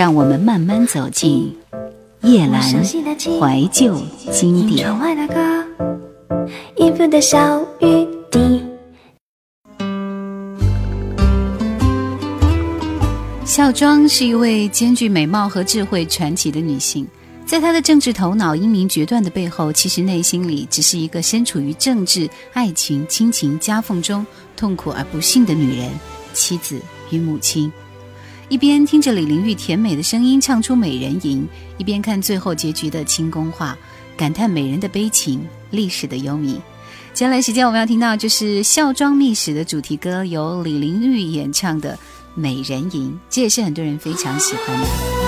让我们慢慢走进叶阑怀旧经典。孝庄是一位兼具美貌和智慧传奇的女性，在她的政治头脑英明决断的背后，其实内心里只是一个身处于政治、爱情、亲情夹缝中痛苦而不幸的女人、妻子与母亲。一边听着李玲玉甜美的声音唱出《美人吟》，一边看最后结局的清宫画，感叹美人的悲情、历史的幽冥。接下来时间我们要听到就是《孝庄秘史》的主题歌，由李玲玉演唱的。美人吟，这也是很多人非常喜欢的。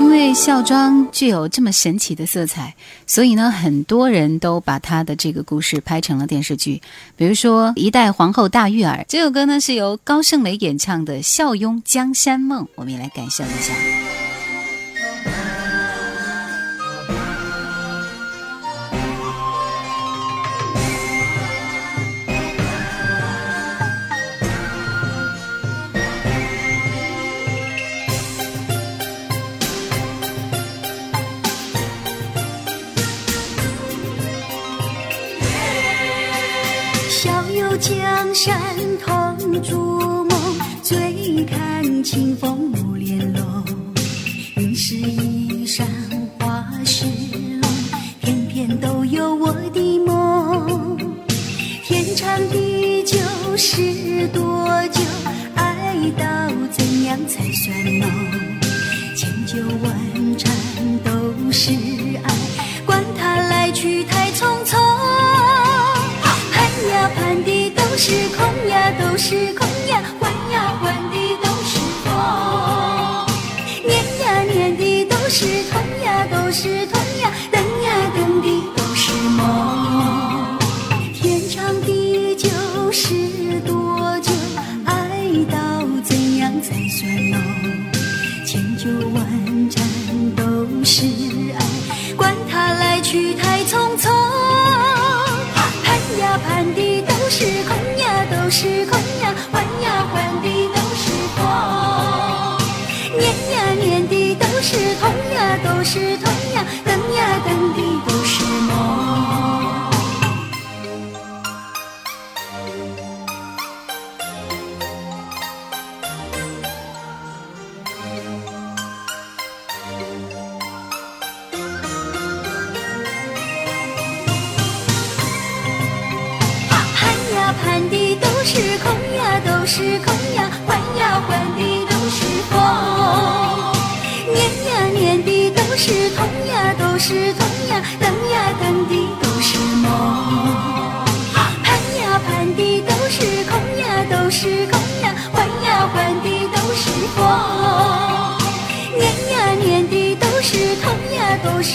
因为孝庄具有这么神奇的色彩，所以呢，很多人都把他的这个故事拍成了电视剧。比如说《一代皇后大玉儿》这首歌呢，是由高胜美演唱的《笑拥江山梦》，我们也来感受一下。小有江山同逐梦，醉看清风舞莲罗。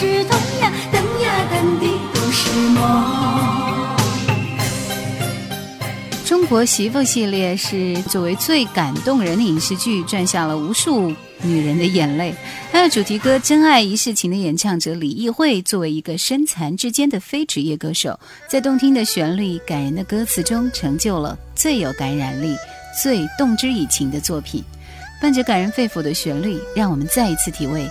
是痛呀，等呀等的不是梦。中国媳妇系列是作为最感动人的影视剧，赚下了无数女人的眼泪。还有主。题歌《真爱一世情》的演唱者李易慧，作为一个身残志坚的非职业歌手，在动听的旋律、感人的歌词中，成就了最有感染力、最动之以情的作品。伴着感人肺腑的旋律，让我们再一次体味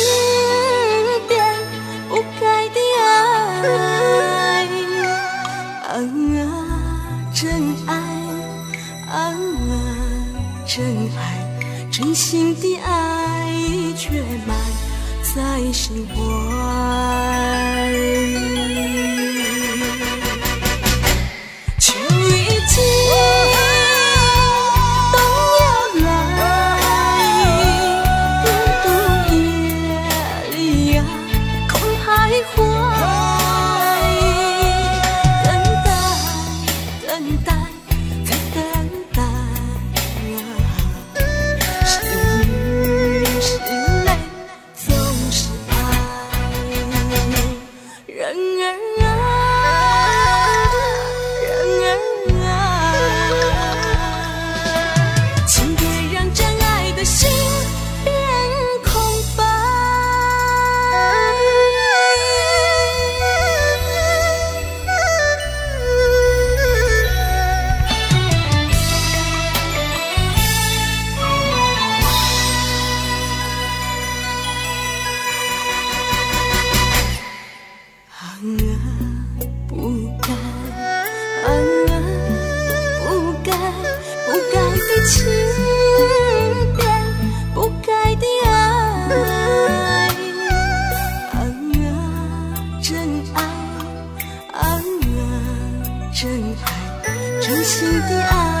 真爱，真心的爱。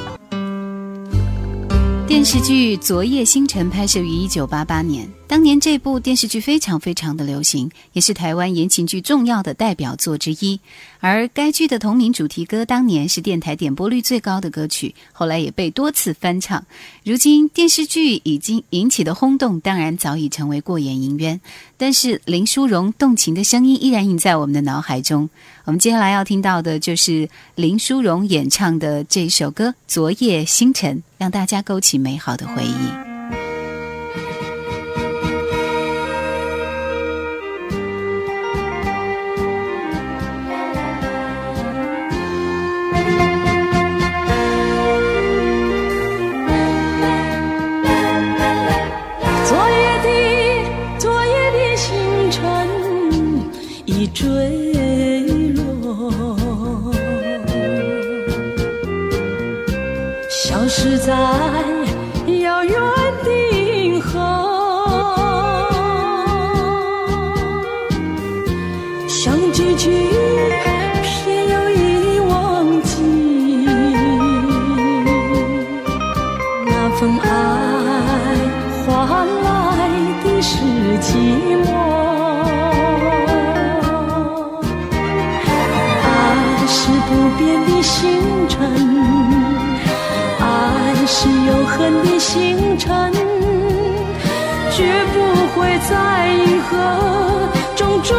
电视剧《昨夜星辰》拍摄于一九八八年，当年这部电视剧非常非常的流行，也是台湾言情剧重要的代表作之一。而该剧的同名主题歌当年是电台点播率最高的歌曲，后来也被多次翻唱。如今电视剧已经引起的轰动，当然早已成为过眼云烟，但是林淑荣动情的声音依然印在我们的脑海中。我们接下来要听到的就是林淑荣演唱的这首歌《昨夜星辰》，让大家勾起美好的回忆。绝不会在银河中坠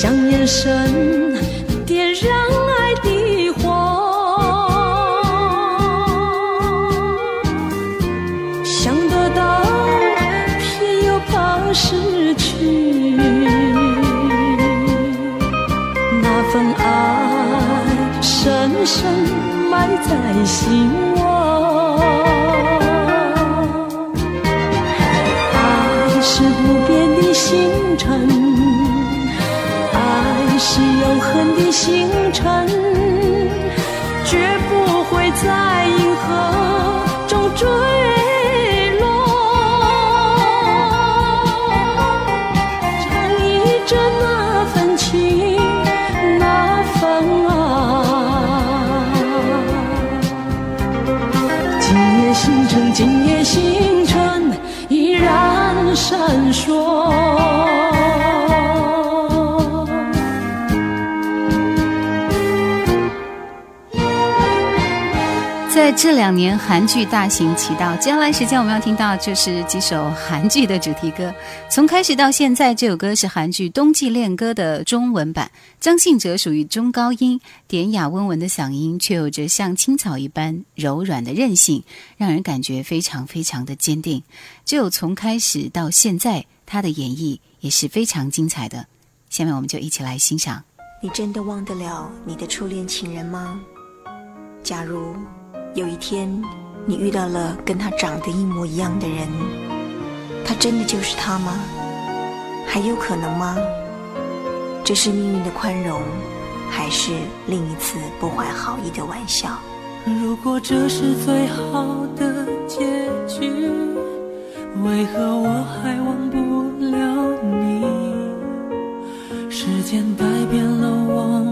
像眼神点燃爱的火，想得到，偏又怕失去。那份爱深深埋在心星辰，绝不会在银河中坠落。唱忆着那份情，那份爱。今夜星辰，今夜星辰依然闪烁。在这两年韩剧大行其道，接下来时间我们要听到就是几首韩剧的主题歌。从开始到现在，这首歌是韩剧《冬季恋歌》的中文版。张信哲属于中高音，典雅温文的嗓音，却有着像青草一般柔软的韧性，让人感觉非常非常的坚定。只有从开始到现在，他的演绎也是非常精彩的。下面我们就一起来欣赏。你真的忘得了你的初恋情人吗？假如有一天你遇到了跟他长得一模一样的人，他真的就是他吗？还有可能吗？这是命运的宽容，还是另一次不怀好意的玩笑？如果这是最好的结局，为何我还忘不了你？时间改变了我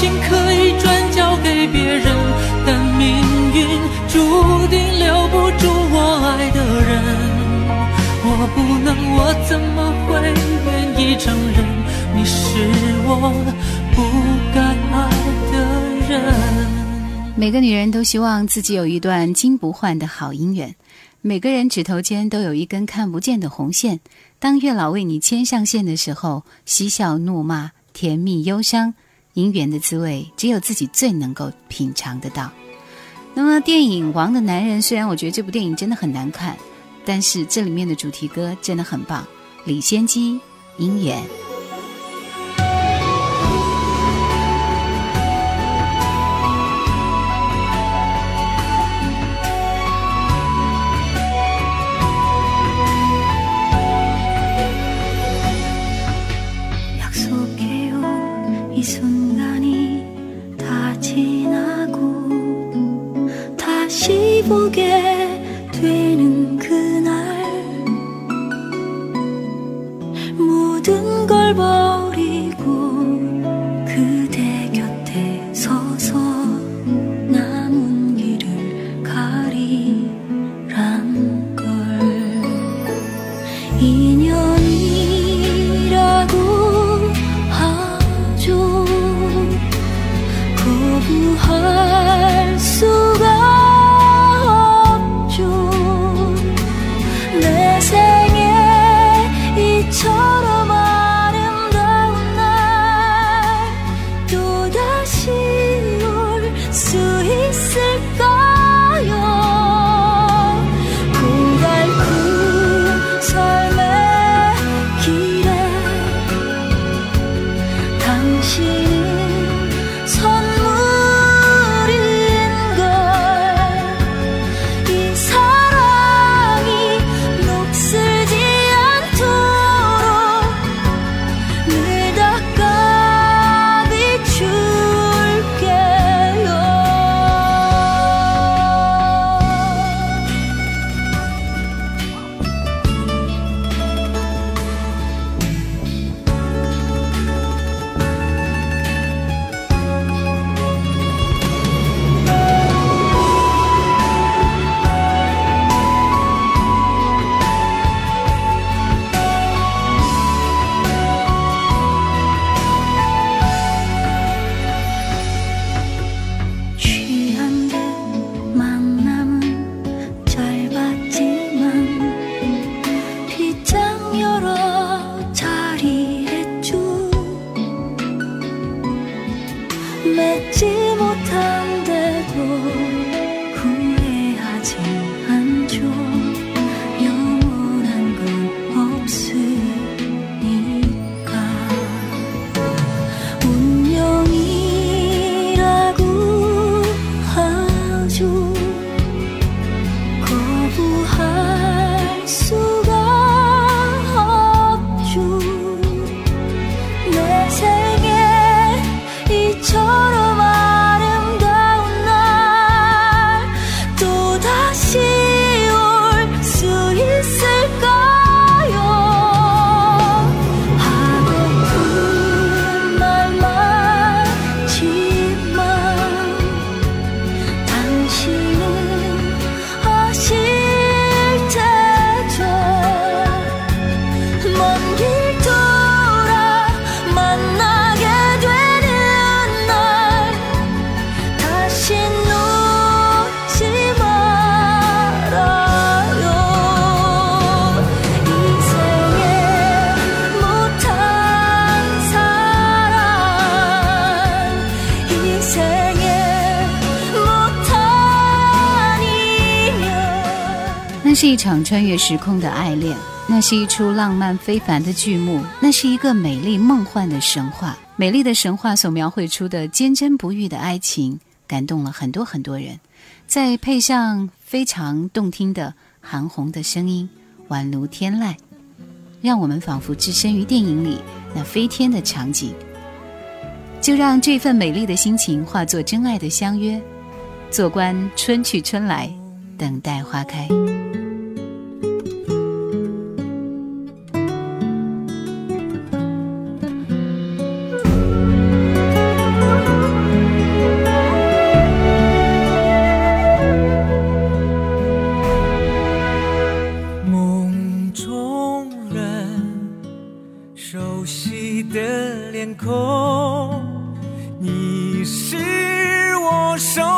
情可以转交给别人，但命运注定留不住我爱的人。我不能，我怎么会愿意承认你是我不该爱的人？每个女人都希望自己有一段金不换的好姻缘，每个人指头间都有一根看不见的红线。当月老为你牵上线的时候，嬉笑怒骂，甜蜜忧伤。姻缘的滋味只有自己最能够品尝得到。那么，电影《王的男人》虽然我觉得这部电影真的很难看，但是这里面的主题歌真的很棒。李仙姬，姻缘。场穿越时空的爱恋，那是一出浪漫非凡的剧目，那是一个美丽梦幻的神话。美丽的神话所描绘出的坚贞不渝的爱情，感动了很多很多人。再配上非常动听的韩红的声音，宛如天籁，让我们仿佛置身于电影里那飞天的场景。就让这份美丽的心情化作真爱的相约，坐观春去春来，等待花开。so